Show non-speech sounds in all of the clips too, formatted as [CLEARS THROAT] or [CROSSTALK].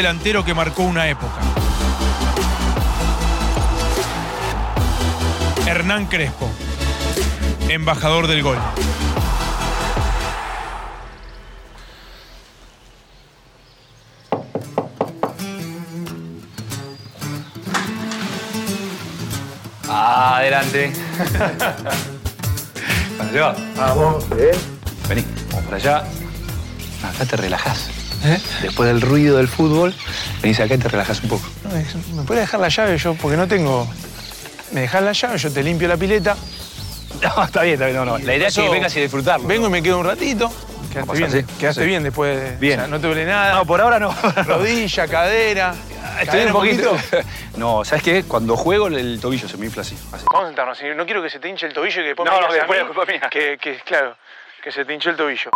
delantero que marcó una época. Hernán Crespo, embajador del gol. Ah, adelante. [LAUGHS] ¿Para allá? Vamos, bien. Vení, vamos para allá. Acá te relajás. Después del ruido del fútbol, venís acá y te relajás un poco. No, es- ¿Me puedes dejar la llave yo? Porque no tengo. Me dejás la llave, yo te limpio la pileta. [LAUGHS] No, está bien, está bien. No, no. La idea es que vengas y disfrutarlo. Vengo y me quedo un ratito. Quedaste bien, sí. quedaste Sí. bien después. de- Bien. o sea, no te duele nada. No, por ahora no. [LAUGHS] Rodilla, cadera. Estoy un poquito. [LAUGHS] No, ¿sabes qué? Cuando juego el, tobillo se me infla así. así. Vamos a sentarnos. No quiero que se te hinche el tobillo y que después No, me no, a después mí mía. Que, que, claro, que se te hinchó el tobillo.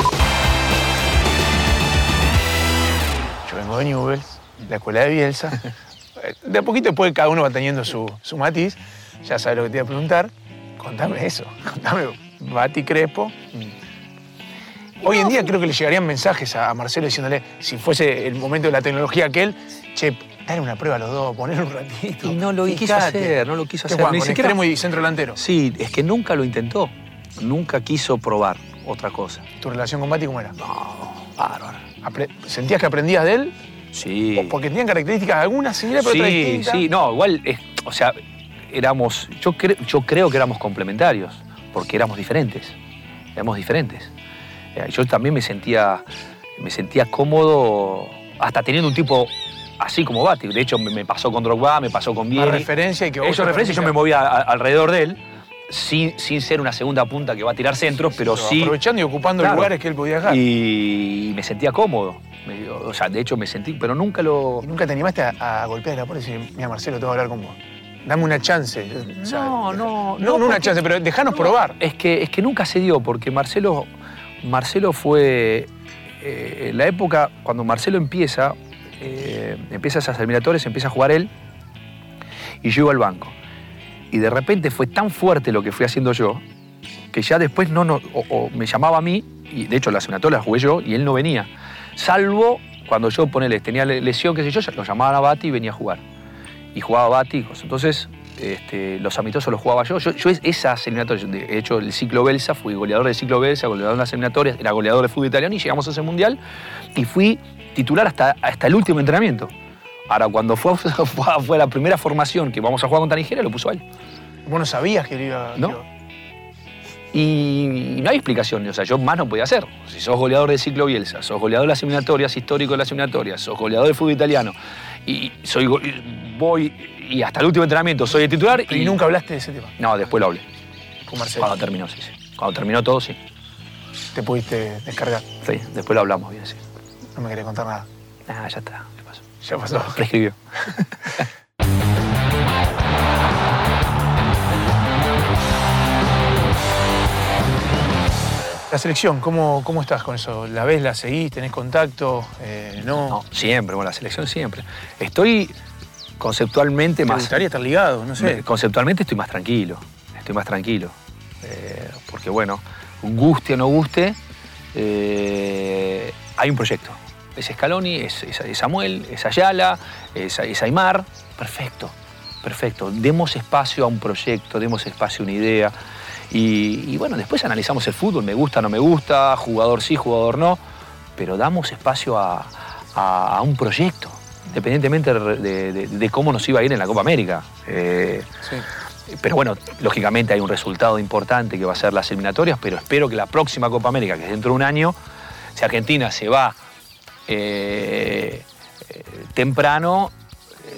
De Newell's, la escuela de Bielsa. [LAUGHS] De a poquito después cada uno va teniendo su, su matiz. Ya sabes lo que te iba a preguntar. Contame eso. Contame Bati Crespo. Hoy en día creo que le llegarían mensajes a Marcelo diciéndole, si fuese el momento de la tecnología aquel, che, dale una prueba a los dos, poner un ratito. Y no lo quiso fijate". hacer, no lo quiso ¿Qué hacer. juegan, Ni con siquiera- extremo y centro delantero. Sí, es que nunca lo intentó. Nunca quiso probar otra cosa. ¿Tu relación con Bati cómo era? No, bárbaro. ¿Sentías que aprendías de él? Sí. Porque tenían características algunas similares, pero otras Sí, distintas. sí, no, igual, es- o sea, éramos, yo, cre- yo creo que éramos complementarios, porque éramos diferentes, éramos diferentes. Eh, Yo también me sentía, me sentía cómodo, hasta teniendo un tipo así como Bati. De hecho, me, pasó con Drogba, me pasó con Vieri. referencia y que Eso referencia, yo me movía a- alrededor de él, sin, sin ser una segunda punta que va a tirar centros, pero sí... Aprovechando y ocupando Claro. lugares que él podía dejar. Y... Me sentía cómodo. Me- o sea, de hecho me sentí, pero nunca lo... nunca te animaste a, a golpear la puerta y decir, mira, Marcelo, tengo que hablar con vos. Dame una chance. O sea, No, no, No, no una chance, pero dejanos No, probar. Es que, es que nunca se dio, porque Marcelo, Marcelo fue. eh, en la época, cuando Marcelo empieza, eh, empieza esas eliminatorias, empieza a jugar él, y yo iba al banco. Y de repente fue tan fuerte lo que fui haciendo yo, que ya después no, no o, me llamaba a mí, y de hecho las eliminatorias las jugué yo, y él no venía. Salvo cuando yo, ponele, tenía lesión, qué sé yo, lo llamaban a Bati y venía a jugar. Y jugaba Bati, entonces este, los amistosos los jugaba yo. Yo, yo es- esas eliminatorias, de hecho el ciclo Belsa, fui goleador del ciclo Belsa, goleador de las eliminatorias, era goleador de fútbol italiano y llegamos a ese mundial y fui titular hasta, hasta el último entrenamiento. Ahora, cuando fue, [LAUGHS] fue, la primera formación que vamos a jugar contra Nigeria, lo puso a él. Vos no sabías que iba... No. que- Y no hay explicación, o sea, yo más no podía hacer. Si sos goleador del ciclo Bielsa, sos goleador de las eliminatorias, histórico de las eliminatorias, sos goleador del fútbol italiano, y soy y voy y hasta el último entrenamiento soy el titular Y nunca hablaste de ese tema No, después lo hablé. con Marcelo. Cuando terminó, sí, sí. Cuando terminó todo, sí. Te pudiste descargar. Sí, después lo hablamos bien, sí. No me querés contar nada. Ah, ya está. Ya pasó. Prescribió. [LAUGHS] La selección, ¿cómo, ¿cómo estás con eso? ¿La ves, la seguís, tenés contacto? Eh, ¿No? No, siempre, bueno, la selección siempre. Estoy conceptualmente ¿Te más. gustaría estar ligado? No sé. Me- Conceptualmente estoy más tranquilo, estoy más tranquilo. Eh, porque bueno, guste o no guste, eh, hay un proyecto. Es Scaloni, es, es- es Samuel, es Ayala, es, es Aymar. Perfecto, perfecto. Demos espacio a un proyecto, demos espacio a una idea. Y, y bueno, después analizamos el fútbol, me gusta, no me gusta, jugador sí, jugador no, pero damos espacio a, a- a un proyecto, independientemente de, de- de cómo nos iba a ir en la Copa América. Eh, Sí. pero bueno, lógicamente hay un resultado importante que va a ser las eliminatorias, pero espero que la próxima Copa América, que es dentro de un año, si Argentina se va eh, temprano,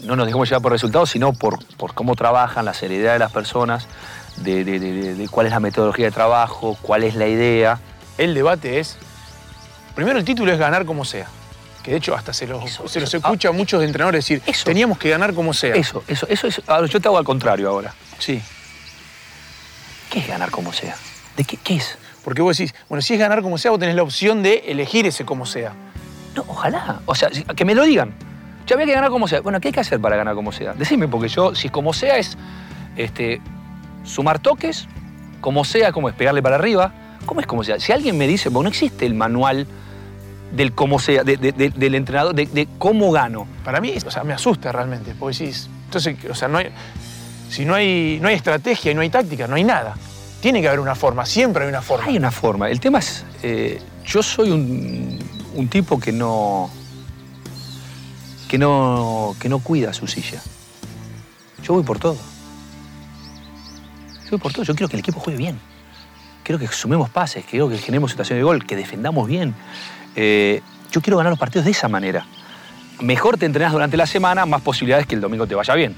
no nos dejemos llevar por resultados, sino por, por cómo trabajan, la seriedad de las personas, de, de- de- de- de cuál es la metodología de trabajo, cuál es la idea. El debate es, primero el título es ganar como sea. Que de hecho hasta se los, Eso, se los escucha a muchos entrenadores decir, Eso. teníamos que ganar como sea. Eso, eso, eso es. ahora, yo te hago al contrario ahora. Sí. ¿Qué es ganar como sea? ¿De qué, qué es? Porque vos decís, bueno, si es ganar como sea, vos tenés la opción de elegir ese como sea. No, ojalá. O sea, que me lo digan. Ya había que ganar como sea. Bueno, ¿qué hay que hacer para ganar como sea? Decime, porque yo, si como sea es este, sumar toques, como sea, como es pegarle para arriba, ¿cómo es como sea? Si alguien me dice, bueno, no existe el manual del cómo sea, de- de- de- del entrenador, de, de cómo gano. Para mí, o sea, me asusta realmente, porque decís, entonces, o sea, no hay, si no hay, no hay estrategia y no hay táctica, no hay nada. Tiene que haber una forma, siempre hay una forma. Hay una forma. El tema es, eh, yo soy un, un tipo que no, que no, que no cuida su silla. Yo voy por todo. Yo voy por todo. Yo quiero que el equipo juegue bien. Quiero que sumemos pases, quiero que generemos situaciones de gol, que defendamos bien. Eh, yo quiero ganar los partidos de esa manera. Mejor te entrenás durante la semana, más posibilidades que el domingo te vaya bien.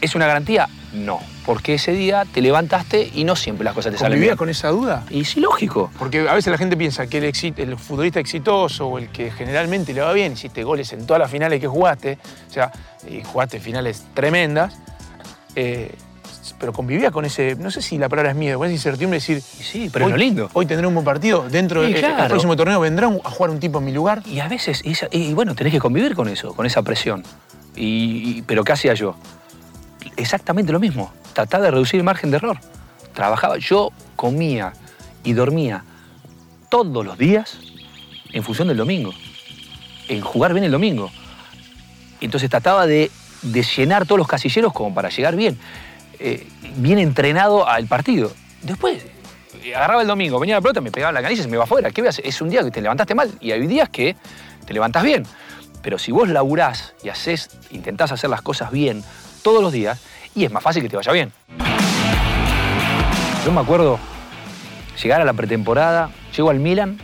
¿Es una garantía? No. Porque ese día te levantaste y no siempre las cosas te salen ¿Convivía bien. con esa duda? Y sí, lógico. Porque a veces la gente piensa que el, futbolista exitoso o el que generalmente le va bien, hiciste goles en todas las finales que jugaste, o sea, y jugaste finales tremendas, eh, pero convivía con ese, no sé si la palabra es miedo, con esa incertidumbre de decir, Y sí, pero hoy, es lo lindo. hoy tendré un buen partido, dentro Sí, del claro. próximo torneo vendrá a jugar un tipo en mi lugar. Y a veces, y, bueno, tenés que convivir con eso, con esa presión. Y, y- pero ¿qué hacía yo? Exactamente lo mismo. Trataba de reducir el margen de error. Trabajaba, yo comía y dormía todos los días en función del domingo. En jugar bien el domingo. Entonces trataba de, llenar todos los casilleros como para llegar bien. eh, bien entrenado al partido. Después, eh, agarraba el domingo, venía la pelota, me pegaba la canilla y me va afuera. ¿Qué hacer? Es un día que te levantaste mal y hay días que te levantas bien. Pero si vos laburás y haces, intentás hacer las cosas bien todos los días, y es más fácil que te vaya bien. Yo me acuerdo llegar a la pretemporada, llego al Milan,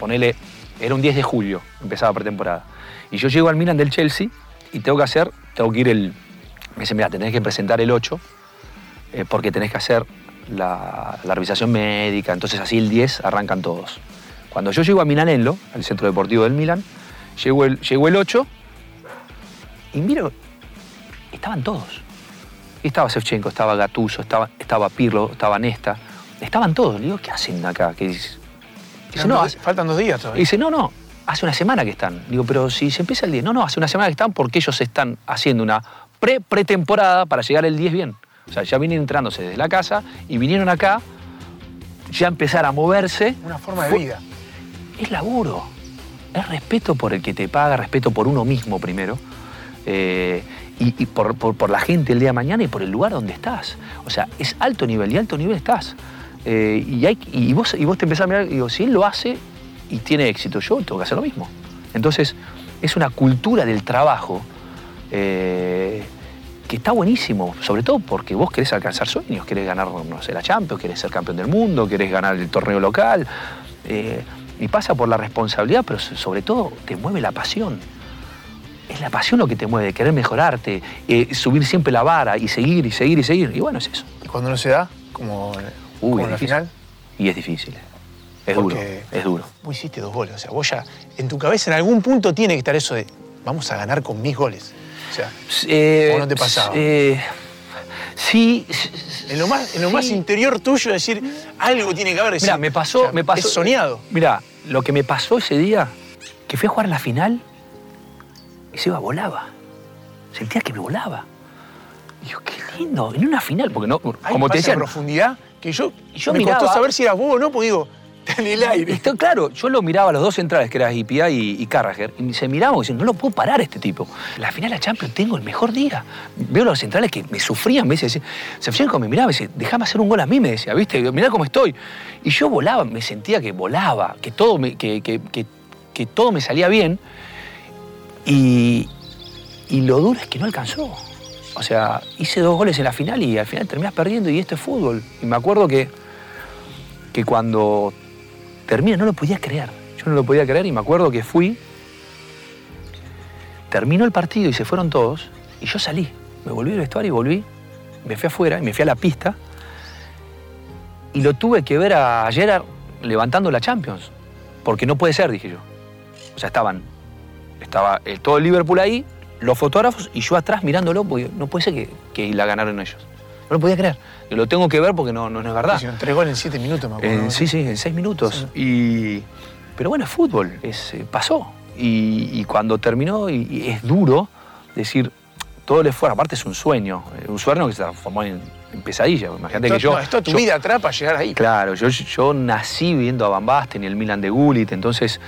ponele, era un 10 de julio, empezaba pretemporada. Y yo llego al Milan del Chelsea y tengo que hacer, tengo que ir el. Me dice, mira, tenés que presentar el 8 eh, porque tenés que hacer la, revisación médica, entonces así el 10 arrancan todos. Cuando yo llego a Milanello, al centro deportivo del Milan, llego el, llego el 8 y miro, estaban todos. Y estaba Shevchenko, estaba Gatuso, estaba, estaba Pirlo, estaba Nesta, estaban todos. Le digo, ¿qué hacen acá? Dice, dice, no, hace- Faltan dos días y todavía. dice, no, no, hace una semana que están. Digo, pero si se empieza el 10. No, no, hace una semana que están porque ellos están haciendo una pre-pretemporada para llegar el 10 bien. O sea, ya vienen entrándose desde la casa y vinieron acá ya a empezar a moverse. Una forma de vida. Es laburo. Es respeto por el que te paga, respeto por uno mismo primero. eh, y por, por- la gente el día de mañana y por el lugar donde estás. O sea, es alto nivel y alto nivel estás. Eh, y, y, vos, y vos te empezás a mirar digo, si él lo hace y tiene éxito, yo tengo que hacer lo mismo. Entonces, es una cultura del trabajo eh, que está buenísimo, sobre todo porque vos querés alcanzar sueños, querés ganar, no sé, la Champions, querés ser campeón del mundo, querés ganar el torneo local. eh, y pasa por la responsabilidad, pero so- sobre todo te mueve la pasión. Es la pasión lo que te mueve, querer mejorarte, eh, subir siempre la vara y seguir y seguir y seguir. Y bueno, es eso. Y cuando no se da, como, Uy, como es en la final, Y es difícil. Es duro, es duro. vos hiciste dos goles. O sea, vos ya, en tu cabeza en algún punto tiene que estar eso de, vamos a ganar con mis goles. O sea, Eh, ¿O no te pasaba? eh, sí. en lo más, en lo más interior tuyo decir, algo tiene que haber. decir, Mira, me pasó, o sea, me pasó. Es soñado. Mira, lo que me pasó ese día, que fui a jugar la final, y se iba, volaba. Sentía que me volaba. Yo, qué lindo, en una final, porque no, Hay como te decía, profundidad que yo, Y yo me miraba- costó saber si eras vos o no, porque digo, está en el aire. Está claro, yo lo miraba a los dos centrales, que eran IPA y, y Carragher, y se miraban y decían, no lo puedo parar este tipo. La final de la Champions tengo el mejor día. Veo a los centrales que me sufrían, me decían, Shevchenko me miraba y me decía, déjame hacer un gol a mí, me decía, ¿viste? Mirá cómo estoy. Y yo volaba, me sentía que volaba, que todo me, que, que- que- que todo me salía bien. Y, lo duro es que no alcanzó. O sea, hice dos goles en la final y al final terminás perdiendo y esto es fútbol. Y me acuerdo que, que cuando termina, no lo podía creer. Yo no lo podía creer y me acuerdo que fui, terminó el partido y se fueron todos y yo salí. Me volví al vestuario y volví, me fui afuera y me fui a la pista y lo tuve que ver a Gerard levantando la Champions. Porque no puede ser, dije yo. O sea, estaban, estaba el- todo el Liverpool ahí, los fotógrafos y yo atrás mirándolo porque no puede ser que, que la ganaron ellos. No lo podía creer. Lo tengo que ver porque no, no, no es verdad. Hicieron tres goles en siete minutos, me acuerdo. ¿no? sí, sí, en seis minutos. Y, pero bueno, es fútbol, es, eh, pasó. Y, y cuando terminó, y, y es duro decir, todo el esfuerzo, aparte es un sueño, eh, un sueño que se transformó en, en pesadilla. Imagínate que yo. No, esto tu yo- vida atrás para llegar ahí. Claro, yo, yo nací viendo a Van Basten y el Milan de Gullit, entonces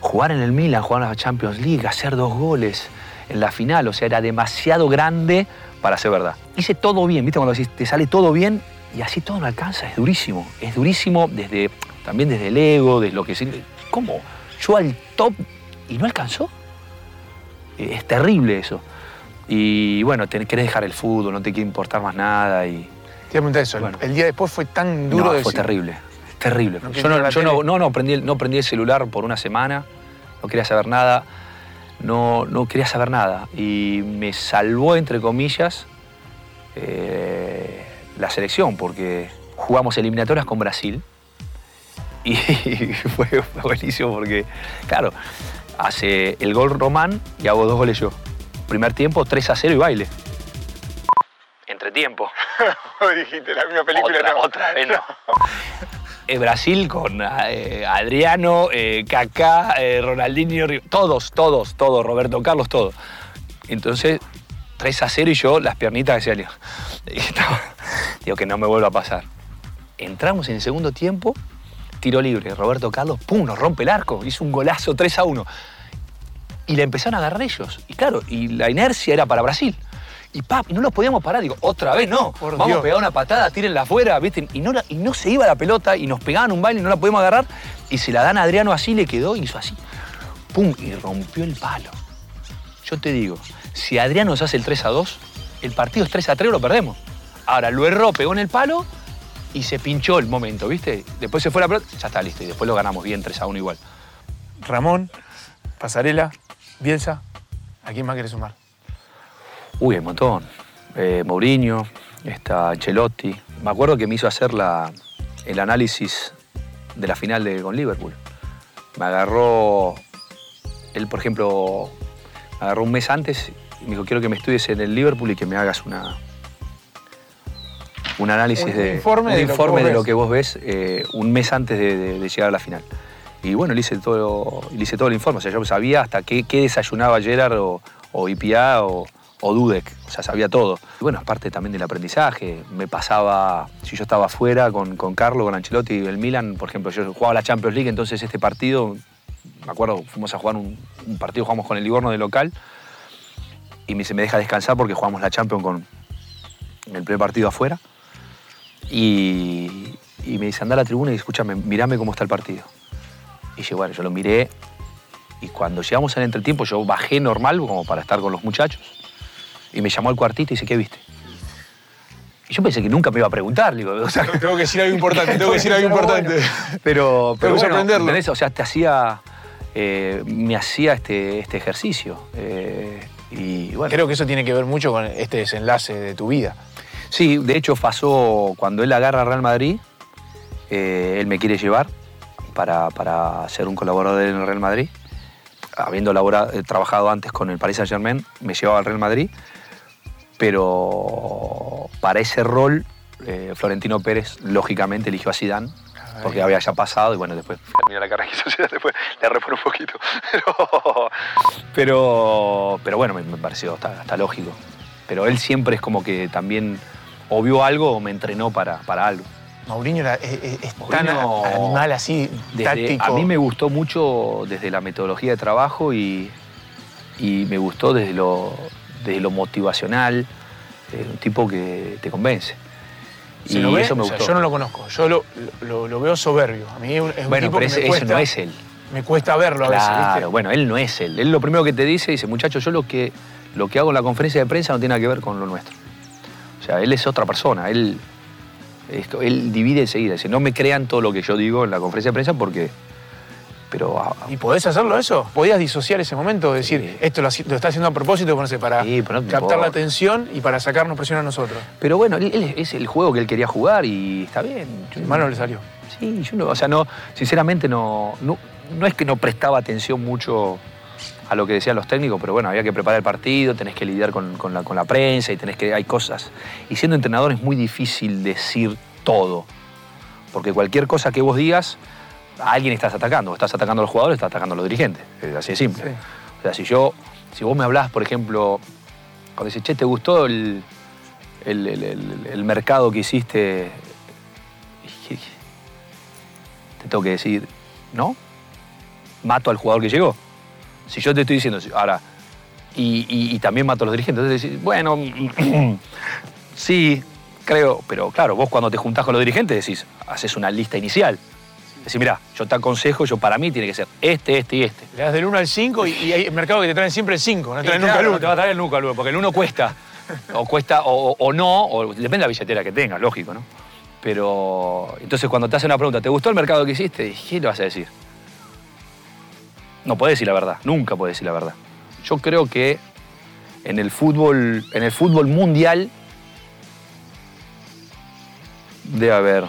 jugar en el Milan, jugar en la Champions League, hacer dos goles en la final, o sea, era demasiado grande para ser verdad. Hice todo bien, ¿viste? Cuando decís, te sale todo bien y así todo no alcanza, es durísimo. Es durísimo desde, también desde el ego, desde lo que... ¿Cómo? Yo al top y no alcanzó. Es terrible eso. Y bueno, te querés dejar el fútbol, no te quiere importar más nada y... Te iba a preguntar eso. Bueno. El día después fue tan duro no, de fue decir, terrible. Terrible. No yo no, yo no, no, no prendí, el- no prendí el celular por una semana, no quería saber nada, no, no quería saber nada. Y me salvó, entre comillas, eh, la selección, porque jugamos eliminatorias con Brasil. Y [LAUGHS] fue buenísimo porque, claro, hace el gol Román y hago dos goles yo. Primer tiempo, 3 a 0 y baile. Entretiempo. [LAUGHS] dijiste la misma otra, otra vez no. [LAUGHS] [LAUGHS] Eh, Brasil con eh, Adriano, eh, Kaká, eh, Ronaldinho, todos, todos, todos, Roberto Carlos, todos. Entonces, 3 a 0 y yo las piernitas que se Digo que no me vuelva a pasar. Entramos en el segundo tiempo, tiro libre, Roberto Carlos, pum, nos rompe el arco, hizo un golazo 3 a 1. Y la empezaron a agarrar ellos. Y claro, y la inercia era para Brasil. Y pap, y no los podíamos parar. Digo, otra vez no. Por Vamos Dios. a pegar una patada, tírenla afuera, ¿viste? Y no, la- y no se iba la pelota y nos pegaban un baile y no la podíamos agarrar. Y se la dan a Adriano así, le quedó y hizo así. Pum, y rompió el palo. Yo te digo, si Adriano nos hace el 3 a 2, el partido es 3 a 3 o lo perdemos. Ahora, lo erró, pegó en el palo y se pinchó el momento, ¿viste? Después se fue la pelota, ya está listo. Y después lo ganamos bien 3 a 1 igual. Ramón, Pasarela, Bielsa. ¿A quién más querés sumar? Uy, hay un montón. Eh, Mourinho, está Ancelotti. Me acuerdo que me hizo hacer la- el análisis de la final de, con Liverpool. Me agarró, él por ejemplo, me agarró un mes antes y me dijo, quiero que me estudies en el Liverpool y que me hagas una, un análisis Un de, informe un de lo informe vos de lo que vos ves eh, un mes antes de, de- de llegar a la final. Y bueno, le hice todo, le todo el informe. O sea, yo sabía hasta qué, qué desayunaba Gerard o, o IPA o, o Dudek. O sea, sabía todo. Y bueno, es parte también del aprendizaje. Me pasaba, si yo estaba afuera con, con Carlo, con Ancelotti y el Milan, por ejemplo, yo jugaba la Champions League, entonces este partido, me acuerdo, fuimos a jugar un, partido, jugamos con el Livorno de local y me, se me deja descansar porque jugamos la Champions con el primer partido afuera. Y, y me dice, anda a la tribuna y escúchame, mirame cómo está el partido. Y yo, bueno, yo lo miré y cuando llegamos al entretiempo yo bajé normal como para estar con los muchachos y me llamó al cuartito y dice, ¿qué viste? Y yo pensé que nunca me iba a preguntar, digo, o sea, Tengo que decir algo importante, tengo que decir algo importante. bueno, Pero, pero bueno, aprenderlo. ¿entendés? O sea, te hacía, eh, me hacía este, este ejercicio. eh, y bueno, Creo que eso tiene que ver mucho con este desenlace de tu vida. Sí, de hecho pasó cuando él agarra a Real Madrid, eh, él me quiere llevar para, para ser un colaborador en el Real Madrid. Habiendo labora- eh, trabajado antes con el Paris Saint Germain, me llevaba al Real Madrid, pero para ese rol eh, Florentino Pérez lógicamente eligió a Zidane porque había ya pasado y bueno, después terminó la carrera que hizo Zidane, después le repone un poquito. [LAUGHS] Pero, pero, pero bueno, me, me pareció hasta, hasta lógico. Pero él siempre es como que también o vio algo o me entrenó para, para algo. Mourinho era- es, es- es tan animal así, Desde- táctico. a mí me gustó mucho desde la metodología de trabajo y, y me gustó desde lo, desde lo motivacional, eh, un tipo que te convence. ¿Se y lo ve? eso me O sea, gustó. yo no lo conozco, yo lo, lo- lo veo soberbio. A mí es un bueno, tipo pero que ese, me ese cuesta, no es él. me cuesta verlo a veces. Claro, bueno, él no es él. Él lo primero que te dice, dice, muchachos, yo lo que, lo que hago en la conferencia de prensa no tiene nada que ver con lo nuestro. O sea, él es otra persona. Él, esto, él divide enseguida. Dice, no me crean todo lo que yo digo en la conferencia de prensa porque... Pero ah, ¿Y podés hacerlo eso? ¿Podías disociar ese momento? Decir, Sí. esto lo, está haciendo a propósito, no sé, para Sí, no captar la atención y para sacarnos presión a nosotros. Pero bueno, él, él es el juego que él quería jugar y está bien. Yo- Mal no le salió. Sí, yo no, o sea, no, sinceramente no, no, no es que no prestaba atención mucho a lo que decían los técnicos, pero bueno, había que preparar el partido, tenés que lidiar con, con la, con la prensa y tenés que, hay cosas. Y siendo entrenador es muy difícil decir todo, porque cualquier cosa que vos digas, a alguien estás atacando, estás atacando a los jugadores, estás atacando a los dirigentes, es así de simple. Sí. O sea, si yo, si vos me hablás, por ejemplo, Cuando dice, che, ¿te gustó el, el- el- el- mercado que hiciste? Te tengo que decir, ¿no? Mato al jugador que llegó. Si yo te estoy diciendo, ahora, y, y- y también mato a los dirigentes, entonces decís, bueno, [CLEARS THROAT] sí, creo, pero claro, vos cuando te juntás con los dirigentes decís, haces una lista inicial. Decís, mira, yo te aconsejo, yo para mí tiene que ser este, este y este. Le das del 1 al 5 y, y hay mercados que te traen siempre el 5, no te traen Y nunca claro, el no 1. te va a traer el nunca el uno, porque el uno cuesta. O cuesta, o, o no, o depende de la billetera que tengas, lógico, ¿no? Pero entonces cuando te hacen una pregunta, ¿te gustó el mercado que hiciste? ¿Qué le vas a decir? No puedes decir la verdad, nunca puedes decir la verdad. Yo creo que en el fútbol, en el fútbol mundial debe haber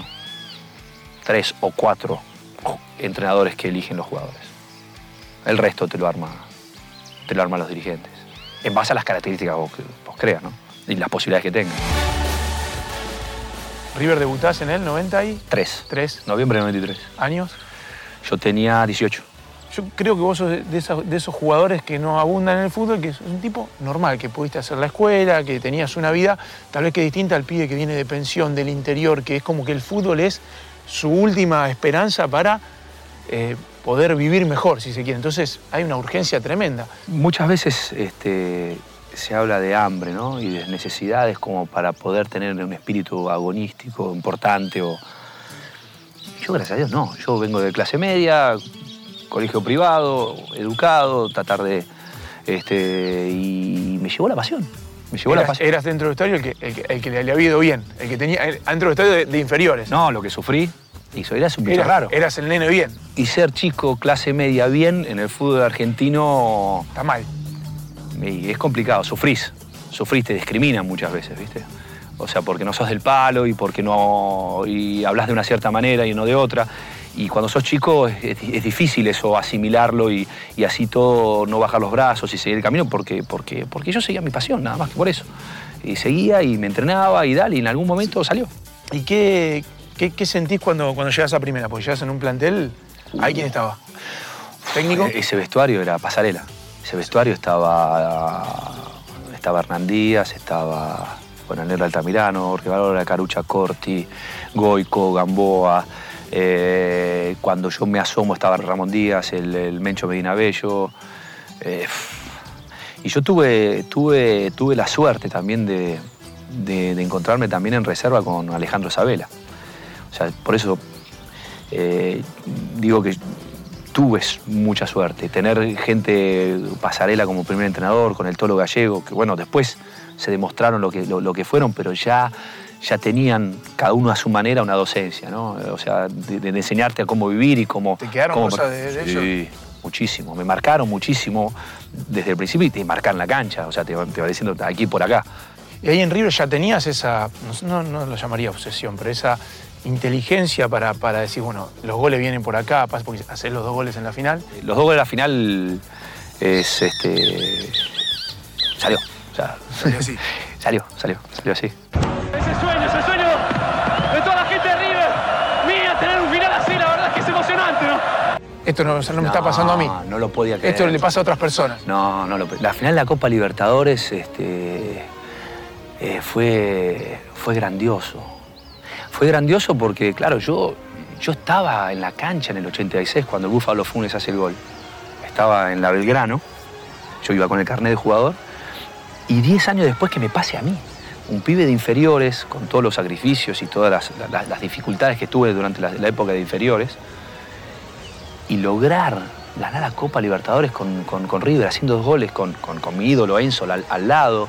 tres o cuatro entrenadores que eligen los jugadores. El resto te lo arma, te lo arman los dirigentes. En base a las características que vos, que vos creas, ¿no? Y las posibilidades que tengan. River debutás en el 93 Tres. Noviembre de 93. años. Yo tenía 18. Yo creo que vos sos de, esos, jugadores que no abundan en el fútbol, que sos un tipo normal, que pudiste hacer la escuela, que tenías una vida tal vez que distinta al pibe que viene de pensión, del interior, que es como que el fútbol es su última esperanza para eh, poder vivir mejor, si se quiere. Entonces hay una urgencia tremenda. Muchas veces este, se habla de hambre, ¿no? Y de necesidades como para poder tener un espíritu agonístico importante. O... Yo, gracias a Dios, no. Yo vengo de clase media, colegio privado, educado, tratar de. Este, y me llevó la pasión. Me llevó la Eras, pasión. eras dentro del estadio el que, el que, el que le había ido bien, el que tenía el- dentro del estadio de, de inferiores. No, lo que sufrí. Y soy era un bicho eras, raro. eras el nene bien. Y ser chico, clase media, bien, en el fútbol argentino Está mal. Y es complicado, sufrís. Sufrís, te discriminan muchas veces, ¿viste? O sea, porque no sos del palo y porque no. y hablas de una cierta manera y no de otra. Y cuando sos chico es, es- es difícil eso, asimilarlo y, y así todo no bajar los brazos y seguir el camino porque, porque, porque yo seguía mi pasión, nada más que por eso. Y seguía y me entrenaba y dale, y en algún momento salió. ¿Y qué, qué, qué sentís cuando, cuando llegas a primera? Porque llegas en un plantel. ¿Ahí quién estaba? ¿Técnico? E- Ese vestuario era pasarela. Ese vestuario estaba. Estaba Hernán Díaz, estaba. Bueno, Nero Altamirano, Rivalora, Carucha Corti, Goico, Gamboa. eh, cuando yo me asomo estaba Ramón Díaz, el, el Mencho Medina Bello. eh, y yo tuve, tuve, tuve la suerte también de, encontrarme también en reserva con Alejandro Sabela. O sea, por eso eh, digo que tuve mucha suerte. Tener gente pasarela como primer entrenador, con el Tolo Gallego, que bueno, después se demostraron lo que, lo que fueron, pero ya, ya tenían cada uno a su manera una docencia, ¿no? O sea, de, de enseñarte a cómo vivir y cómo... ¿Te quedaron cómo- cosas de- de Sí, muchísimo. Me marcaron muchísimo desde el principio y te marcan la cancha, o sea, te, va- te va diciendo aquí por acá. Y ahí en River ya tenías esa, no, no, lo llamaría obsesión, pero esa inteligencia para, para decir, bueno, los goles vienen por acá, porque hacer los dos goles en la final. Los dos goles de la final es este. Salió. O sea, Salió así. [LAUGHS] salió, salió, salió así. Esto no, no me está pasando a mí. No lo podía creer. Esto le pasa a otras personas. No, no lo La final de la Copa Libertadores este, eh, fue, fue grandioso. Fue grandioso porque, claro, yo, yo estaba en la cancha en el 86 cuando el Búfalo Funes hace el gol. Estaba en la Belgrano, yo iba con el carnet de jugador, y 10 años después que me pase a mí, un pibe de inferiores, con todos los sacrificios y todas las, las- las dificultades que tuve durante la, la época de inferiores, y lograr ganar la Copa Libertadores con, con- con River, haciendo dos goles con, con- mi ídolo Enzo al, al lado,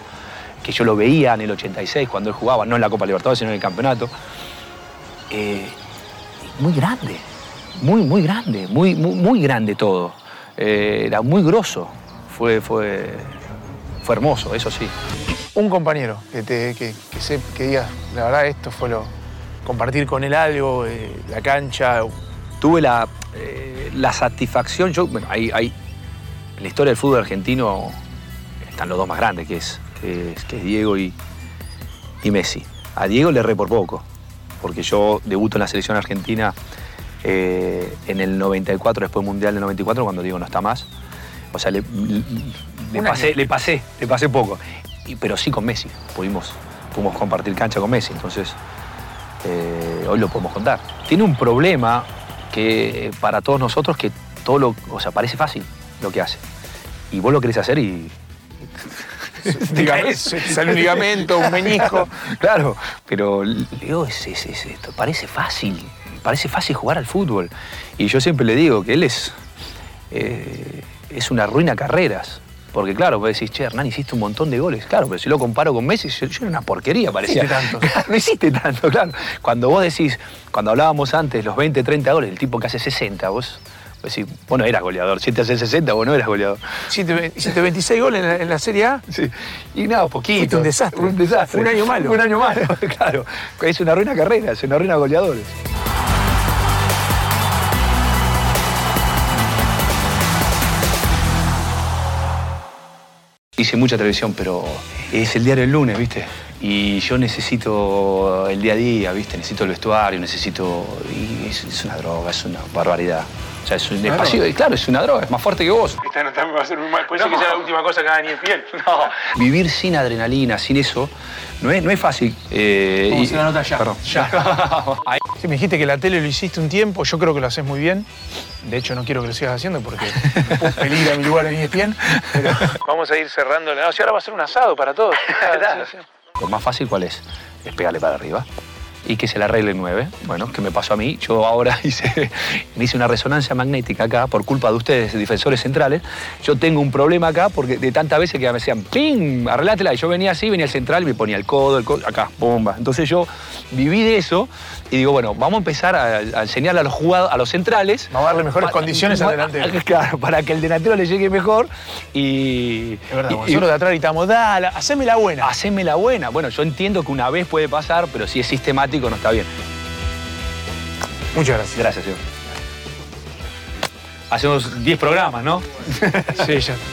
que yo lo veía en el 86 cuando él jugaba, no en la Copa Libertadores, sino en el campeonato. Eh, muy grande, muy, muy grande, muy, muy, muy grande todo. Eh, era muy grosso, fue, fue, fue hermoso, eso sí. Un compañero que, te, que, que, se- que diga, la verdad, esto fue lo. compartir con él algo, eh, la cancha. tuve la, eh, la satisfacción, yo, bueno, hay, hay- en la historia del fútbol argentino están los dos más grandes, que es, que es, que es Diego y, y Messi. A Diego le erré por poco, porque yo debuto en la selección argentina eh, en el 94, después del Mundial del 94, cuando Diego no está más. O sea, le, le- le pasé, le pasé, le pasé poco. y- pero sí con Messi. Pudimos, pudimos compartir cancha con Messi, entonces eh, hoy lo podemos contar. Tiene un problema que eh, para todos nosotros que todo lo, o sea, parece fácil lo que hace. Y vos lo querés hacer y... [LAUGHS] Sale un ligamento, un menisco. Claro, pero Leo es, es- es- esto parece fácil, parece fácil jugar al fútbol. Y yo siempre le digo que él es, eh, es una ruina carreras. Porque claro, vos decís, che, Hernán, hiciste un montón de goles. Claro, pero si lo comparo con Messi, yo, yo era una porquería, parecía. hiciste tantos. [LAUGHS] Claro, no hiciste tanto, claro. Cuando vos decís, cuando hablábamos antes, los 20, 30 goles, el tipo que hace 60, vos, vos decís, vos no eras goleador. Si te haces 60, vos no eras goleador. Hiciste, hiciste 26 goles en la, en la Serie A. Sí. Y nada, poquito. Fuiste un desastre. Un desastre. Un año malo. [LAUGHS] Un año malo, [LAUGHS] claro. Es una ruina carrera, es una ruina goleadores. Hice mucha televisión, pero es el diario el lunes, ¿viste? Y yo necesito el día a día, ¿viste? Necesito el vestuario, necesito... Y es, es una droga, es una barbaridad. O sea, es un es pasivo- claro, es una droga, es más fuerte que vos. Esta nota me va a hacer muy mal. Puede ser que sea la última cosa que haga ni en piel. Vivir sin adrenalina, sin eso, no es, no es fácil. Eh, y- hacer la nota ya. Perdón. Ya. [LAUGHS] Sí, me dijiste que la tele lo hiciste un tiempo, yo creo que lo haces muy bien. De hecho, no quiero que lo sigas haciendo porque [LAUGHS] me puedo peligrar mi lugar en ESPN. Pero [LAUGHS] vamos a ir cerrando. No, si ahora va a ser un asado para todos. Lo más fácil, ¿cuál es? Es pegarle para arriba. Y que se le arregle 9. Bueno, ¿qué me pasó a mí? Yo ahora [LAUGHS] hice, me hice una resonancia magnética acá por culpa de ustedes, defensores centrales. Yo tengo un problema acá porque de tantas veces que me decían, ¡ping! Arreglátela. Y yo venía así, venía al central y me ponía el codo, el codo, acá, bomba. Entonces yo viví de eso y digo, bueno, vamos a empezar a, a enseñarle a los jugadores, a los centrales. Vamos a darle mejores condiciones al delantero. [LAUGHS] Claro, para que el delantero le llegue mejor y. Es verdad, y- nosotros de atrás gritamos, dale, haceme la buena. Haceme la buena. Bueno, yo entiendo que una vez puede pasar, pero si es sistemático no está bien. Muchas gracias. Gracias, señor. Hacemos 10 programas, ¿no? Sí, ya. [LAUGHS]